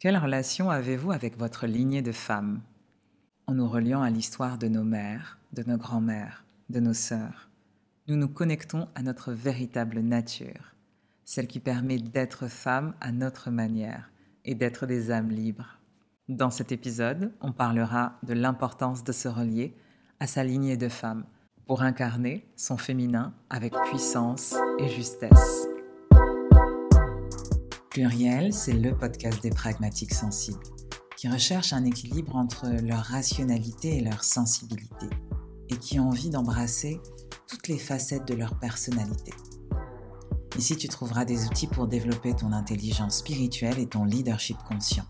Quelle relation avez-vous avec votre lignée de femmes? En nous reliant à l'histoire de nos mères, de nos grands-mères, de nos sœurs, nous nous connectons à notre véritable nature, celle qui permet d'être femme à notre manière et d'être des âmes libres. Dans cet épisode, on parlera de l'importance de se relier à sa lignée de femmes pour incarner son féminin avec puissance et justesse. Pluriel, c'est le podcast des pragmatiques sensibles, qui recherchent un équilibre entre leur rationalité et leur sensibilité, et qui ont envie d'embrasser toutes les facettes de leur personnalité. Ici, tu trouveras des outils pour développer ton intelligence spirituelle et ton leadership conscient.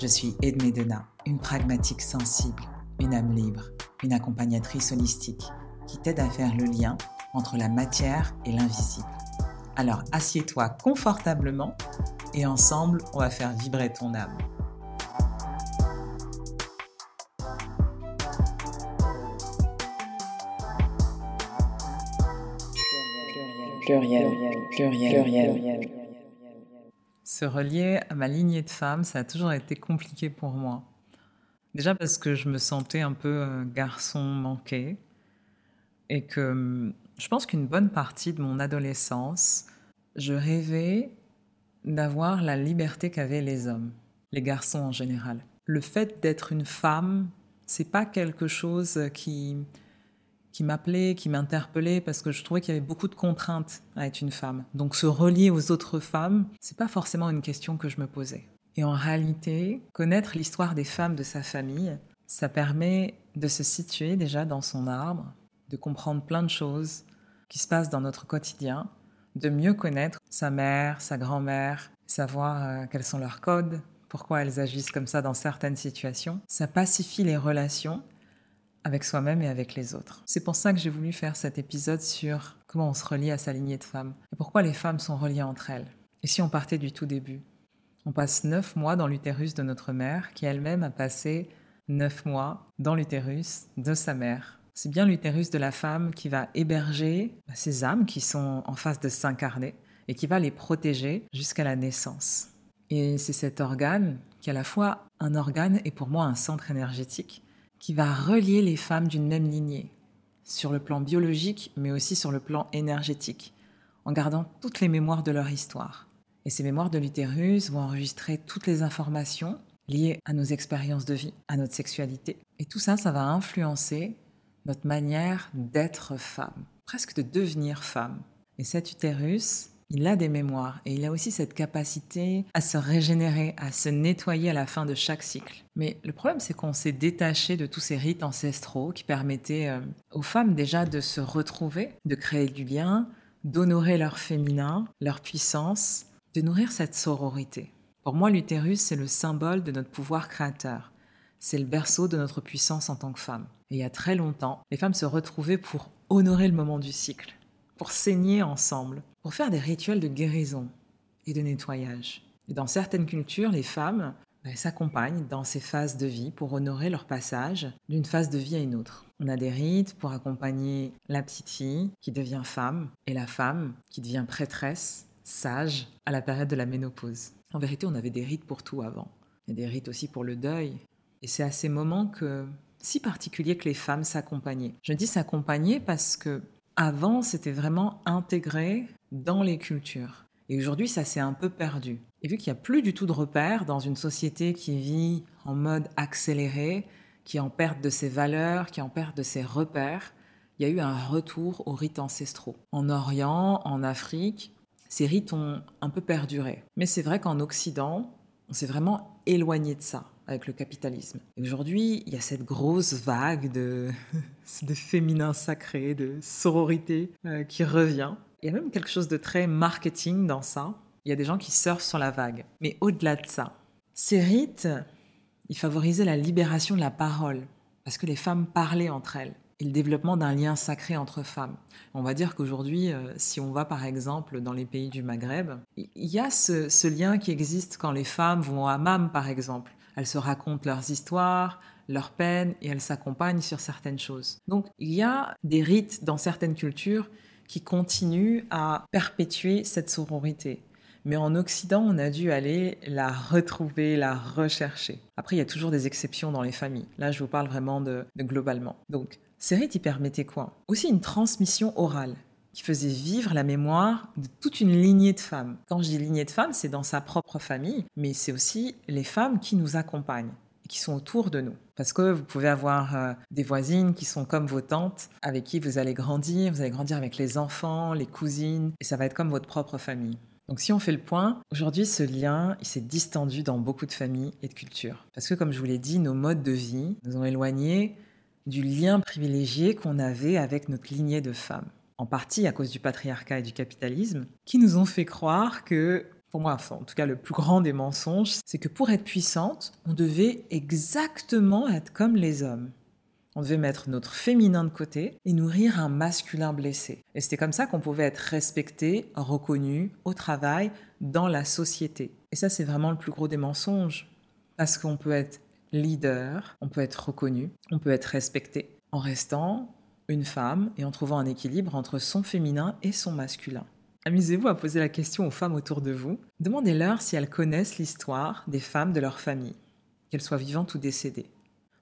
Je suis Edmé Dena, une pragmatique sensible, une âme libre, une accompagnatrice holistique qui t'aide à faire le lien entre la matière et l'invisible alors assieds-toi confortablement et ensemble, on va faire vibrer ton âme. Se relier à ma lignée de femmes, ça a toujours été compliqué pour moi. Déjà parce que je me sentais un peu euh, garçon manqué et que hum, je pense qu'une bonne partie de mon adolescence, je rêvais d'avoir la liberté qu'avaient les hommes, les garçons en général. Le fait d'être une femme, c'est pas quelque chose qui qui m'appelait, qui m'interpellait parce que je trouvais qu'il y avait beaucoup de contraintes à être une femme. Donc se relier aux autres femmes, c'est pas forcément une question que je me posais. Et en réalité, connaître l'histoire des femmes de sa famille, ça permet de se situer déjà dans son arbre, de comprendre plein de choses qui se passent dans notre quotidien, de mieux connaître sa mère, sa grand-mère, savoir euh, quels sont leurs codes, pourquoi elles agissent comme ça dans certaines situations. Ça pacifie les relations avec soi-même et avec les autres. C'est pour ça que j'ai voulu faire cet épisode sur comment on se relie à sa lignée de femmes et pourquoi les femmes sont reliées entre elles. Et si on partait du tout début? On passe neuf mois dans l'utérus de notre mère qui elle-même a passé neuf mois dans l'utérus de sa mère. C'est bien l'utérus de la femme qui va héberger ces âmes qui sont en face de s'incarner et qui va les protéger jusqu'à la naissance. Et c'est cet organe qui est à la fois un organe et pour moi un centre énergétique qui va relier les femmes d'une même lignée sur le plan biologique mais aussi sur le plan énergétique en gardant toutes les mémoires de leur histoire. Et ces mémoires de l'utérus vont enregistrer toutes les informations liées à nos expériences de vie, à notre sexualité. Et tout ça, ça va influencer notre manière d'être femme, presque de devenir femme. Et cet utérus, il a des mémoires et il a aussi cette capacité à se régénérer, à se nettoyer à la fin de chaque cycle. Mais le problème, c'est qu'on s'est détaché de tous ces rites ancestraux qui permettaient euh, aux femmes déjà de se retrouver, de créer du lien, d'honorer leur féminin, leur puissance, de nourrir cette sororité. Pour moi, l'utérus, c'est le symbole de notre pouvoir créateur. C'est le berceau de notre puissance en tant que femme. Et il y a très longtemps, les femmes se retrouvaient pour honorer le moment du cycle, pour saigner ensemble, pour faire des rituels de guérison et de nettoyage. Et dans certaines cultures, les femmes bah, s'accompagnent dans ces phases de vie pour honorer leur passage d'une phase de vie à une autre. On a des rites pour accompagner la petite fille qui devient femme et la femme qui devient prêtresse, sage, à la période de la ménopause. En vérité, on avait des rites pour tout avant. Il y a des rites aussi pour le deuil, et c'est à ces moments que si particulier que les femmes s'accompagnaient. Je dis s'accompagner parce que avant c'était vraiment intégré dans les cultures. Et aujourd'hui, ça s'est un peu perdu. Et vu qu'il n'y a plus du tout de repères dans une société qui vit en mode accéléré, qui est en perte de ses valeurs, qui est en perte de ses repères, il y a eu un retour aux rites ancestraux. En Orient, en Afrique, ces rites ont un peu perduré. Mais c'est vrai qu'en Occident, on s'est vraiment éloigné de ça avec le capitalisme. aujourd'hui, il y a cette grosse vague de, féminin sacré, de sororité euh, qui revient. Il y a même quelque chose de très marketing dans ça. Il y a des gens qui surfent sur la vague. Mais au-delà de ça, ces rites, ils favorisaient la libération de la parole, parce que les femmes parlaient entre elles et le développement d'un lien sacré entre femmes. On va dire qu'aujourd'hui, euh, si on va par exemple dans les pays du Maghreb, il y a ce, ce, lien qui existe quand les femmes vont à Hammam par exemple. Elles se racontent leurs histoires, leurs peines et elles s'accompagnent sur certaines choses. Donc il y a des rites dans certaines cultures qui continuent à perpétuer cette sororité. Mais en Occident, on a dû aller la retrouver, la rechercher. Après, il y a toujours des exceptions dans les familles. Là, je vous parle vraiment de, globalement. Donc, ces rites, ils permettaient quoi? Aussi une transmission orale qui faisait vivre la mémoire de toute une lignée de femmes. Quand je dis lignée de femmes, c'est dans sa propre famille, mais c'est aussi les femmes qui nous accompagnent et qui sont autour de nous. Parce que vous pouvez avoir euh, des voisines qui sont comme vos tantes, avec qui vous allez grandir, vous allez grandir avec les enfants, les cousines, et ça va être comme votre propre famille. Donc si on fait le point, aujourd'hui ce lien, il s'est distendu dans beaucoup de familles et de cultures. Parce que comme je vous l'ai dit, nos modes de vie nous ont éloignés du lien privilégié qu'on avait avec notre lignée de femmes en partie à cause du patriarcat et du capitalisme, qui nous ont fait croire que, pour moi, en tout cas le plus grand des mensonges, c'est que pour être puissante, on devait exactement être comme les hommes. On devait mettre notre féminin de côté et nourrir un masculin blessé. Et c'était comme ça qu'on pouvait être respecté, reconnu au travail, dans la société. Et ça, c'est vraiment le plus gros des mensonges. Parce qu'on peut être leader, on peut être reconnu, on peut être respecté en restant une femme et en trouvant un équilibre entre son féminin et son masculin. Amusez-vous à poser la question aux femmes autour de vous. Demandez-leur si elles connaissent l'histoire des femmes de leur famille, qu'elles soient vivantes ou décédées.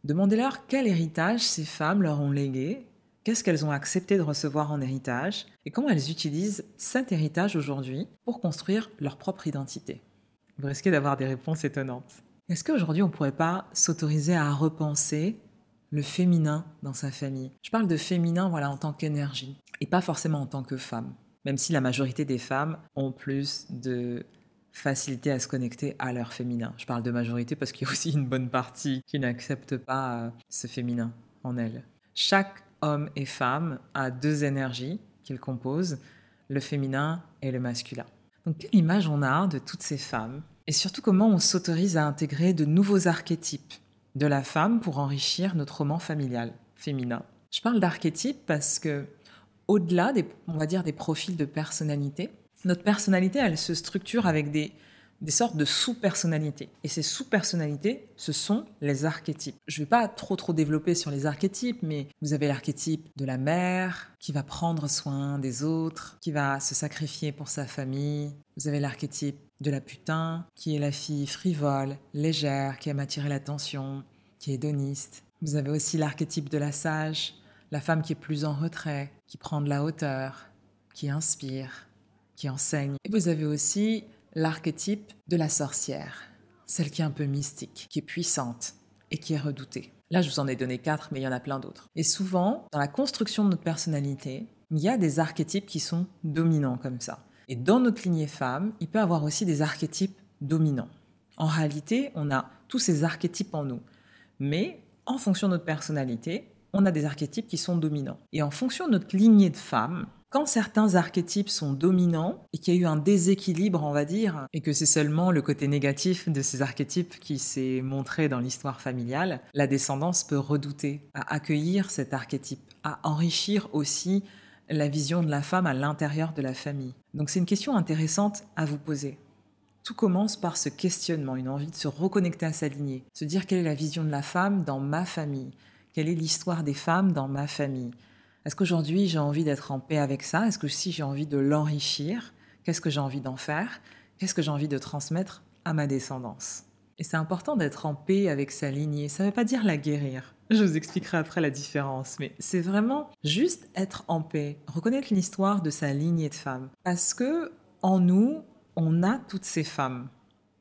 Demandez-leur quel héritage ces femmes leur ont légué, qu'est-ce qu'elles ont accepté de recevoir en héritage et comment elles utilisent cet héritage aujourd'hui pour construire leur propre identité. Vous risquez d'avoir des réponses étonnantes. Est-ce qu'aujourd'hui on ne pourrait pas s'autoriser à repenser le féminin dans sa famille. Je parle de féminin voilà en tant qu'énergie et pas forcément en tant que femme. Même si la majorité des femmes ont plus de facilité à se connecter à leur féminin. Je parle de majorité parce qu'il y a aussi une bonne partie qui n'accepte pas euh, ce féminin en elle. Chaque homme et femme a deux énergies qu'il compose, le féminin et le masculin. Donc quelle image on a de toutes ces femmes et surtout comment on s'autorise à intégrer de nouveaux archétypes de la femme pour enrichir notre roman familial féminin. Je parle d'archétype parce que, au-delà des, on va dire, des profils de personnalité, notre personnalité, elle se structure avec des, des sortes de sous-personnalités. Et ces sous-personnalités, ce sont les archétypes. Je ne vais pas trop trop développer sur les archétypes, mais vous avez l'archétype de la mère qui va prendre soin des autres, qui va se sacrifier pour sa famille. Vous avez l'archétype de la putain, qui est la fille frivole, légère, qui aime attirer l'attention, qui est hédoniste. Vous avez aussi l'archétype de la sage, la femme qui est plus en retrait, qui prend de la hauteur, qui inspire, qui enseigne. Et vous avez aussi l'archétype de la sorcière, celle qui est un peu mystique, qui est puissante et qui est redoutée. Là, je vous en ai donné quatre, mais il y en a plein d'autres. Et souvent, dans la construction de notre personnalité, il y a des archétypes qui sont dominants comme ça. Et dans notre lignée femme, il peut avoir aussi des archétypes dominants. En réalité, on a tous ces archétypes en nous. Mais en fonction de notre personnalité, on a des archétypes qui sont dominants. Et en fonction de notre lignée de femme, quand certains archétypes sont dominants et qu'il y a eu un déséquilibre, on va dire, et que c'est seulement le côté négatif de ces archétypes qui s'est montré dans l'histoire familiale, la descendance peut redouter à accueillir cet archétype, à enrichir aussi la vision de la femme à l'intérieur de la famille. Donc c'est une question intéressante à vous poser. Tout commence par ce questionnement, une envie de se reconnecter à sa lignée, se dire quelle est la vision de la femme dans ma famille, quelle est l'histoire des femmes dans ma famille. Est-ce qu'aujourd'hui j'ai envie d'être en paix avec ça? Est-ce que si j'ai envie de l'enrichir Qu'est-ce que j'ai envie d'en faire? Qu'est-ce que j'ai envie de transmettre à ma descendance? Et c'est important d'être en paix avec sa lignée. Ça ne veut pas dire la guérir. Je vous expliquerai après la différence, mais c'est vraiment juste être en paix, reconnaître l'histoire de sa lignée de femmes. Parce que en nous, on a toutes ces femmes.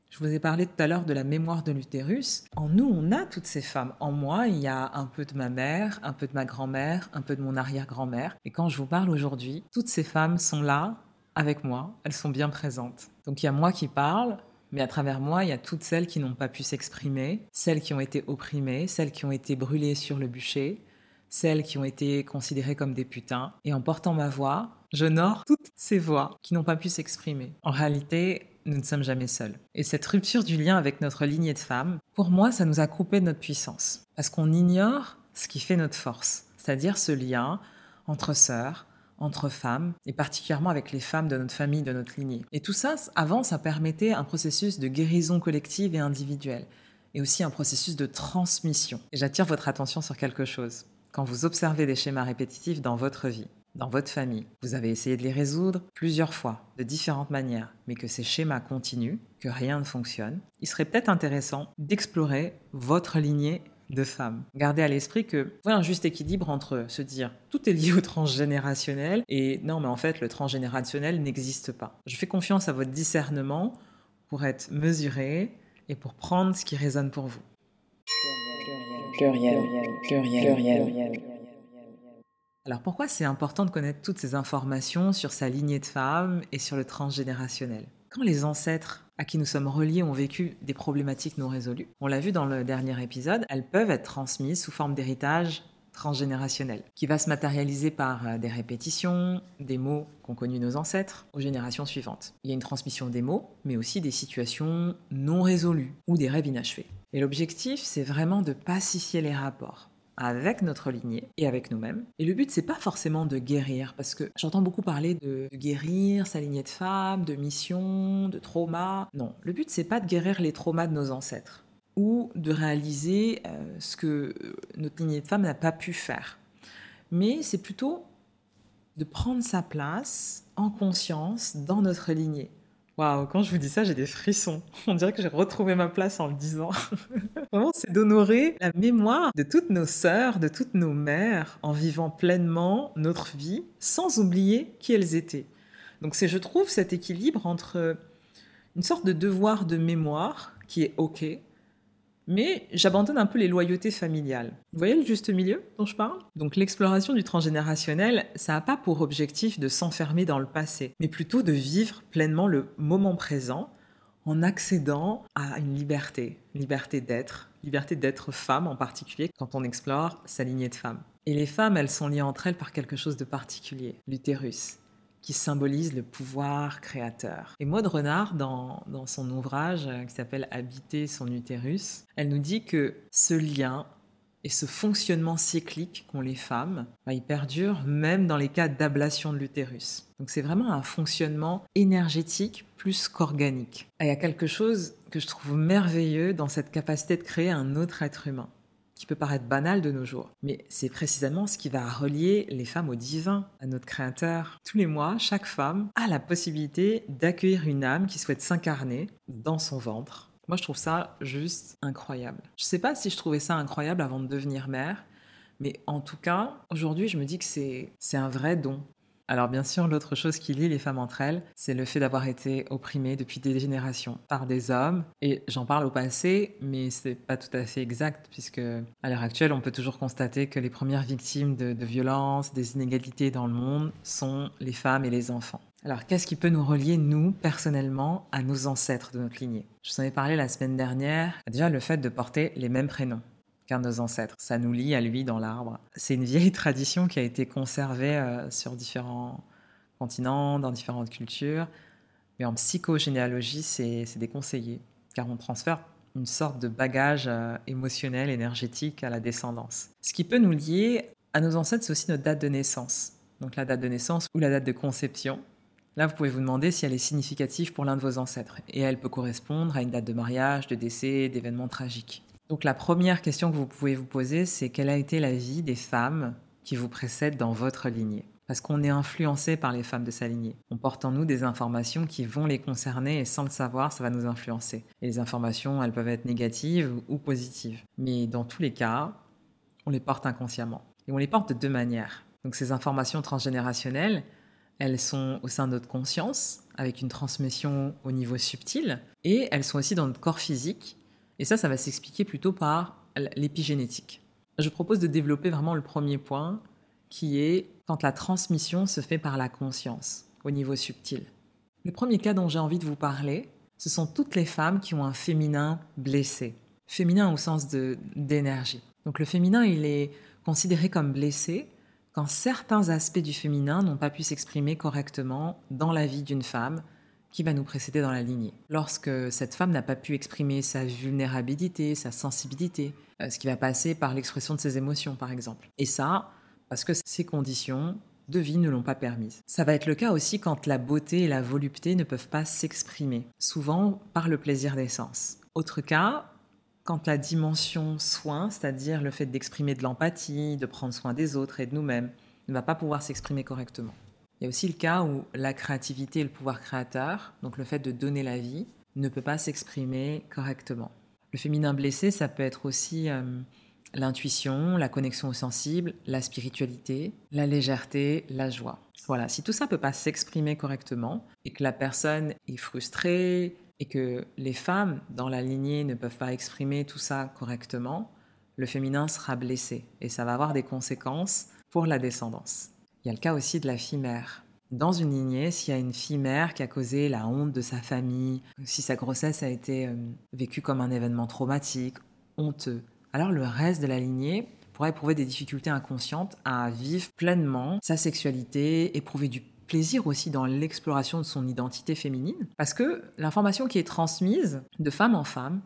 Je vous ai parlé tout à l'heure de la mémoire de l'utérus. En nous, on a toutes ces femmes. En moi, il y a un peu de ma mère, un peu de ma grand-mère, un peu de mon arrière-grand-mère. Et quand je vous parle aujourd'hui, toutes ces femmes sont là avec moi. Elles sont bien présentes. Donc il y a moi qui parle, mais à travers moi, il y a toutes celles qui n'ont pas pu s'exprimer, celles qui ont été opprimées, celles qui ont été brûlées sur le bûcher, celles qui ont été considérées comme des putains. Et en portant ma voix, j'honore toutes ces voix qui n'ont pas pu s'exprimer. En réalité, nous ne sommes jamais seuls. Et cette rupture du lien avec notre lignée de femmes, pour moi, ça nous a coupé de notre puissance. Parce qu'on ignore ce qui fait notre force, c'est-à-dire ce lien entre sœurs, entre femmes, et particulièrement avec les femmes de notre famille, de notre lignée. Et tout ça, avant, ça permettait un processus de guérison collective et individuelle, et aussi un processus de transmission. Et j'attire votre attention sur quelque chose. Quand vous observez des schémas répétitifs dans votre vie, dans votre famille, vous avez essayé de les résoudre plusieurs fois, de différentes manières, mais que ces schémas continuent, que rien ne fonctionne, il serait peut-être intéressant d'explorer votre lignée de femmes. Gardez à l'esprit que voilà un juste équilibre entre se dire tout est lié au transgénérationnel et non mais en fait le transgénérationnel n'existe pas. Je fais confiance à votre discernement pour être mesuré et pour prendre ce qui résonne pour vous. Pluriel, pluriel, pluriel, Alors pourquoi c'est important de connaître toutes ces informations sur sa lignée de femmes et sur le transgénérationnel? Quand les ancêtres à qui nous sommes reliés ont vécu des problématiques non résolues, on l'a vu dans le dernier épisode, elles peuvent être transmises sous forme d'héritage transgénérationnel, qui va se matérialiser par euh, des répétitions, des mots qu'ont connus nos ancêtres, aux générations suivantes. Il y a une transmission des mots, mais aussi des situations non résolues ou des rêves inachevés. Et l'objectif, c'est vraiment de pacifier les rapports avec notre lignée et avec nous-mêmes. Et le but, c'est pas forcément de guérir, parce que j'entends beaucoup parler de, guérir sa lignée de femme, de mission, de trauma. Non, le but, c'est pas de guérir les traumas de nos ancêtres ou de réaliser euh, ce que notre lignée de femme n'a pas pu faire. Mais c'est plutôt de prendre sa place en conscience dans notre lignée. Waouh, quand je vous dis ça, j'ai des frissons. On dirait que j'ai retrouvé ma place en le disant. Vraiment, c'est d'honorer la mémoire de toutes nos sœurs, de toutes nos mères, en vivant pleinement notre vie, sans oublier qui elles étaient. Donc c'est, je trouve, cet équilibre entre une sorte de devoir de mémoire, qui est OK, mais j'abandonne un peu les loyautés familiales. Vous voyez le juste milieu dont je parle? Donc l'exploration du transgénérationnel, ça n'a pas pour objectif de s'enfermer dans le passé, mais plutôt de vivre pleinement le moment présent en accédant à une liberté, liberté d'être, liberté d'être femme en particulier quand on explore sa lignée de femme. Et les femmes, elles sont liées entre elles par quelque chose de particulier, l'utérus qui symbolise le pouvoir créateur. Et Maud Renard, dans, dans son ouvrage euh, qui s'appelle Habiter son utérus, elle nous dit que ce lien et ce fonctionnement cyclique qu'ont les femmes, bah, il perdure même dans les cas d'ablation de l'utérus. Donc c'est vraiment un fonctionnement énergétique plus qu'organique. Il y a quelque chose que je trouve merveilleux dans cette capacité de créer un autre être humain peut paraître banal de nos jours. Mais c'est précisément ce qui va relier les femmes au divin, à notre Créateur. Tous les mois, chaque femme a la possibilité d'accueillir une âme qui souhaite s'incarner dans son ventre. Moi, je trouve ça juste incroyable. Je ne sais pas si je trouvais ça incroyable avant de devenir mère, mais en tout cas, aujourd'hui, je me dis que c'est un vrai don. Alors bien sûr, l'autre chose qui lie les femmes entre elles, c'est le fait d'avoir été opprimées depuis des générations par des hommes. Et j'en parle au passé, mais c'est pas tout à fait exact, puisque à l'heure actuelle, on peut toujours constater que les premières victimes de, de violences, des inégalités dans le monde sont les femmes et les enfants. Alors, qu'est-ce qui peut nous relier, nous, personnellement, à nos ancêtres de notre lignée? Je vous en ai parlé la semaine dernière. Déjà, le fait de porter les mêmes prénoms qu'un nos ancêtres. Ça nous lie à lui dans l'arbre. C'est une vieille tradition qui a été conservée euh, sur différents continents, dans différentes cultures. Mais en psychogénéalogie, c'est déconseillé, car on transfère une sorte de bagage euh, émotionnel, énergétique à la descendance. Ce qui peut nous lier à nos ancêtres, c'est aussi notre date de naissance. Donc la date de naissance ou la date de conception. Là, vous pouvez vous demander si elle est significative pour l'un de vos ancêtres. Et elle peut correspondre à une date de mariage, de décès, d'événements tragiques. Donc la première question que vous pouvez vous poser, c'est quelle a été la vie des femmes qui vous précèdent dans votre lignée? Parce qu'on est influencé par les femmes de sa lignée. On porte en nous des informations qui vont les concerner et sans le savoir, ça va nous influencer. Et les informations, elles peuvent être négatives ou positives. Mais dans tous les cas, on les porte inconsciemment. Et on les porte de deux manières. Donc ces informations transgénérationnelles, elles sont au sein de notre conscience, avec une transmission au niveau subtil, et elles sont aussi dans notre corps physique, et ça, ça va s'expliquer plutôt par l'épigénétique. Je propose de développer vraiment le premier point, qui est quand la transmission se fait par la conscience, au niveau subtil. Le premier cas dont j'ai envie de vous parler, ce sont toutes les femmes qui ont un féminin blessé. Féminin au sens d'énergie. Donc le féminin, il est considéré comme blessé quand certains aspects du féminin n'ont pas pu s'exprimer correctement dans la vie d'une femme, qui va nous précéder dans la lignée. Lorsque cette femme n'a pas pu exprimer sa vulnérabilité, sa sensibilité, euh, ce qui va passer par l'expression de ses émotions par exemple. Et ça, parce que ces conditions de vie ne l'ont pas permise. Ça va être le cas aussi quand la beauté et la volupté ne peuvent pas s'exprimer, souvent par le plaisir des sens. Autre cas, quand la dimension soin, c'est-à-dire le fait d'exprimer de l'empathie, de prendre soin des autres et de nous-mêmes, ne va pas pouvoir s'exprimer correctement. Il y a aussi le cas où la créativité et le pouvoir créateur, donc le fait de donner la vie, ne peut pas s'exprimer correctement. Le féminin blessé, ça peut être aussi euh, l'intuition, la connexion au sensible, la spiritualité, la légèreté, la joie. Voilà, si tout ça ne peut pas s'exprimer correctement et que la personne est frustrée et que les femmes dans la lignée ne peuvent pas exprimer tout ça correctement, le féminin sera blessé et ça va avoir des conséquences pour la descendance. Il y a le cas aussi de la fille mère. Dans une lignée, s'il y a une fille mère qui a causé la honte de sa famille, si sa grossesse a été euh, vécue comme un événement traumatique, honteux, alors le reste de la lignée pourrait éprouver des difficultés inconscientes à vivre pleinement sa sexualité, éprouver du plaisir aussi dans l'exploration de son identité féminine. Parce que l'information qui est transmise de femme en femme,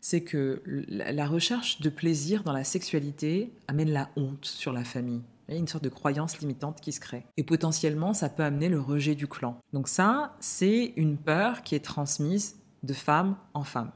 c'est que la recherche de plaisir dans la sexualité amène la honte sur la famille. Il y a une sorte de croyance limitante qui se crée. Et potentiellement, ça peut amener le rejet du clan. Donc ça, c'est une peur qui est transmise de femme en femme.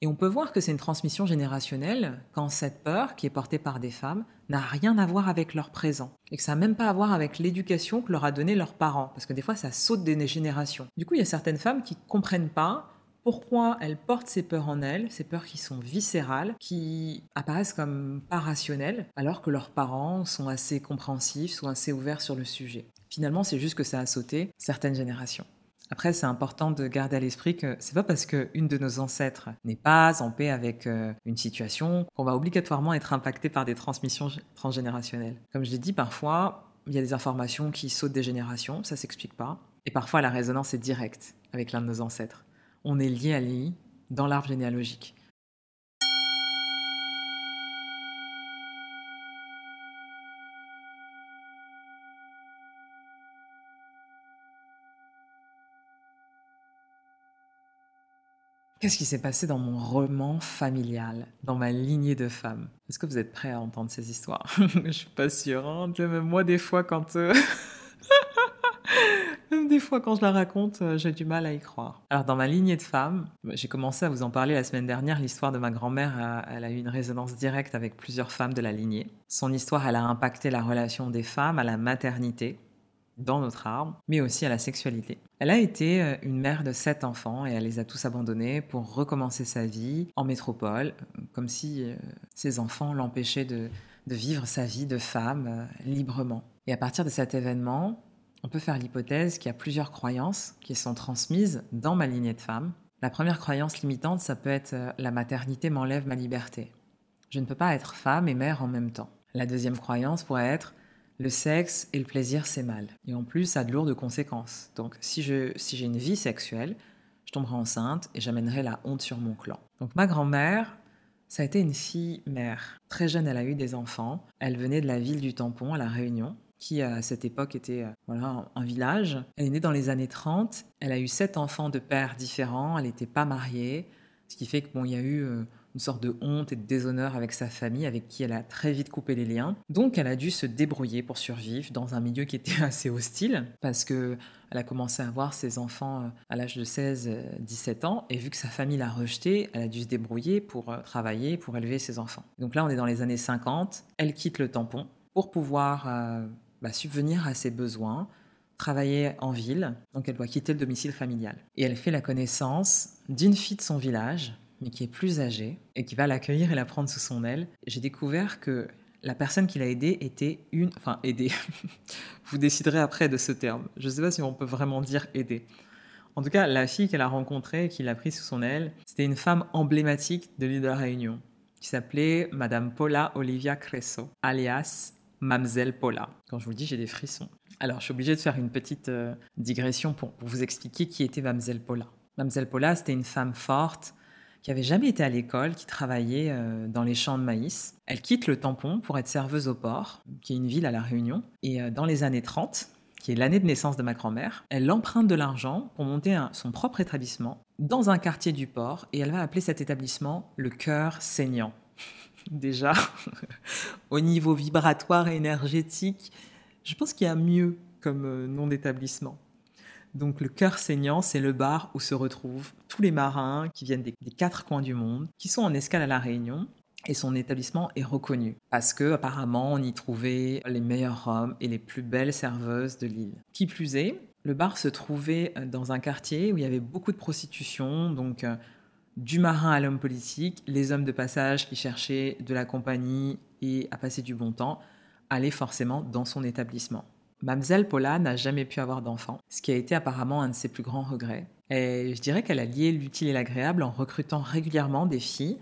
Et on peut voir que c'est une transmission générationnelle quand cette peur, qui est portée par des femmes, n'a rien à voir avec leur présent. Et que ça n'a même pas à voir avec l'éducation que leur a donnée leurs parents. Parce que des fois, ça saute des générations. Du coup, il y a certaines femmes qui ne comprennent pas pourquoi elles portent ces peurs en elles, ces peurs qui sont viscérales, qui apparaissent comme pas rationnelles, alors que leurs parents sont assez compréhensifs, sont assez ouverts sur le sujet. Finalement, c'est juste que ça a sauté certaines générations. Après, c'est important de garder à l'esprit que c'est pas parce qu'une de nos ancêtres n'est pas en paix avec euh, une situation qu'on va obligatoirement être impacté par des transmissions transgénérationnelles. Comme je l'ai dit, parfois, il y a des informations qui sautent des générations, ça s'explique pas. Et parfois, la résonance est directe avec l'un de nos ancêtres. On est lié à lui dans l'arbre généalogique. Qu'est-ce qui s'est passé dans mon roman familial, dans ma lignée de femmes? Est-ce que vous êtes prêts à entendre ces histoires? Je suis pas sûre. Hein. Même moi, des fois, quand euh, des fois, quand je la raconte, euh, j'ai du mal à y croire. Alors, dans ma lignée de femmes, j'ai commencé à vous en parler la semaine dernière. L'histoire de ma grand-mère, euh, elle a eu une résonance directe avec plusieurs femmes de la lignée. Son histoire, elle a impacté la relation des femmes à la maternité dans notre arbre, mais aussi à la sexualité. Elle a été euh, une mère de sept enfants et elle les a tous abandonnés pour recommencer sa vie en métropole, comme si ses enfants l'empêchaient de, vivre sa vie de femme librement. Et à partir de cet événement, on peut faire l'hypothèse qu'il y a plusieurs croyances qui sont transmises dans ma lignée de femmes. La première croyance limitante, ça peut être la maternité m'enlève ma liberté. Je ne peux pas être femme et mère en même temps. La deuxième croyance pourrait être le sexe et le plaisir, c'est mal. Et en plus, ça a de lourdes conséquences. Donc, si j'ai si une vie sexuelle, je tomberai enceinte et j'amènerai la honte sur mon clan. Donc, ma grand-mère, ça a été une fille mère. Très jeune, elle a eu des enfants. Elle venait de la ville du Tampon, à La Réunion, qui à cette époque était euh, voilà, un village. Elle est née dans les années 30. Elle a eu sept enfants de pères différents. Elle n'était pas mariée. Ce qui fait que bon, y a eu euh, une sorte de honte et de déshonneur avec sa famille, avec qui elle a très vite coupé les liens. Donc elle a dû se débrouiller pour survivre dans un milieu qui était assez hostile, parce que elle a commencé à avoir ses enfants euh, à l'âge de 16-17 ans, et vu que sa famille l'a rejetée, elle a dû se débrouiller pour travailler, pour élever ses enfants. Donc là, on est dans les années 50, elle quitte le tampon pour pouvoir bah, subvenir à ses besoins, travailler en ville, donc elle doit quitter le domicile familial. Et elle fait la connaissance d'une fille de son village, mais qui est plus âgée et qui va l'accueillir et la prendre sous son aile. J'ai découvert que la personne qui l'a aidée était une... Enfin, aidée. Vous déciderez après de ce terme. Je ne sais pas si on peut vraiment dire aider. En tout cas, la fille qu'elle a rencontrée qui l'a prise sous son aile, c'était une femme emblématique de l'île de la Réunion, qui s'appelait Madame Paula Olivia Cresso, alias Mamselle Paula. Quand je vous le dis, j'ai des frissons. Alors, je suis obligée de faire une petite euh, digression pour, vous expliquer qui était Mamselle Paula. Mamselle Paula, c'était une femme forte, qui avait jamais été à l'école, qui travaillait euh, dans les champs de maïs. Elle quitte le tampon pour être serveuse au port, qui est une ville à La Réunion. Et euh, dans les années 30, qui est l'année de naissance de ma grand-mère, elle emprunte de l'argent pour monter son propre établissement dans un quartier du port et elle va appeler cet établissement le cœur saignant. Déjà, au niveau vibratoire et énergétique, je pense qu'il y a mieux comme euh, nom d'établissement. Donc le cœur saignant, c'est le bar où se retrouvent tous les marins qui viennent des, quatre coins du monde, qui sont en escale à La Réunion et son établissement est reconnu parce que apparemment on y trouvait les meilleurs hommes et les plus belles serveuses de l'île. Qui plus est, le bar se trouvait dans un quartier où il y avait beaucoup de prostitution, donc euh, du marin à l'homme politique, les hommes de passage qui cherchaient de la compagnie et à passer du bon temps, allaient forcément dans son établissement. Mamselle Paula n'a jamais pu avoir d'enfant, ce qui a été apparemment un de ses plus grands regrets. Et je dirais qu'elle a lié l'utile et l'agréable en recrutant régulièrement des filles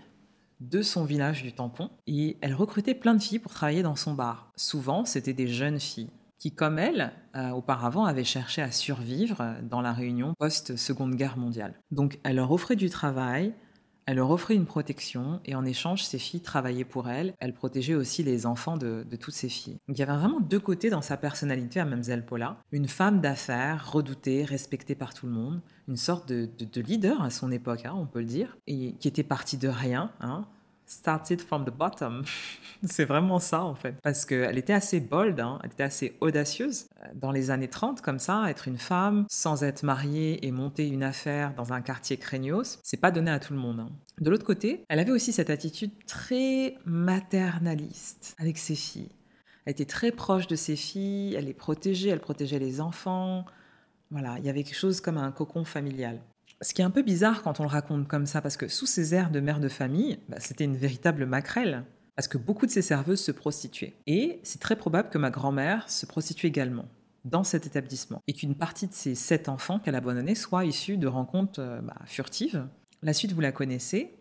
de son village du tampon et elle recrutait plein de filles pour travailler dans son bar. Souvent, c'était des jeunes filles qui, comme elle, euh, auparavant avaient cherché à survivre dans la Réunion post-Seconde Guerre mondiale. Donc elle leur offrait du travail, elle leur offrait une protection et en échange, ces filles travaillaient pour elle. Elle protégeait aussi les enfants de, toutes ces filles. Donc il y avait vraiment deux côtés dans sa personnalité à Mlle Paula. Une femme d'affaires, redoutée, respectée par tout le monde. Une sorte de, leader à son époque, hein, on peut le dire. Et qui était partie de rien. Hein, started from the bottom. c'est vraiment ça en fait. Parce qu'elle était assez bold, hein, elle était assez audacieuse. Dans les années 30, comme ça, être une femme sans être mariée et monter une affaire dans un quartier craignos, c'est pas donné à tout le monde. Hein. De l'autre côté, elle avait aussi cette attitude très maternaliste avec ses filles. Elle était très proche de ses filles, elle les protégeait, elle protégeait les enfants. Voilà, il y avait quelque chose comme un cocon familial. Ce qui est un peu bizarre quand on le raconte comme ça, parce que sous ses airs de mère de famille, bah, c'était une véritable maquerelle, parce que beaucoup de ses serveuses se prostituaient. Et c'est très probable que ma grand-mère se prostitue également dans cet établissement, et qu'une partie de ses sept enfants qu'elle abandonnait soit issue de rencontres euh, bah, furtives. La suite, vous la connaissez.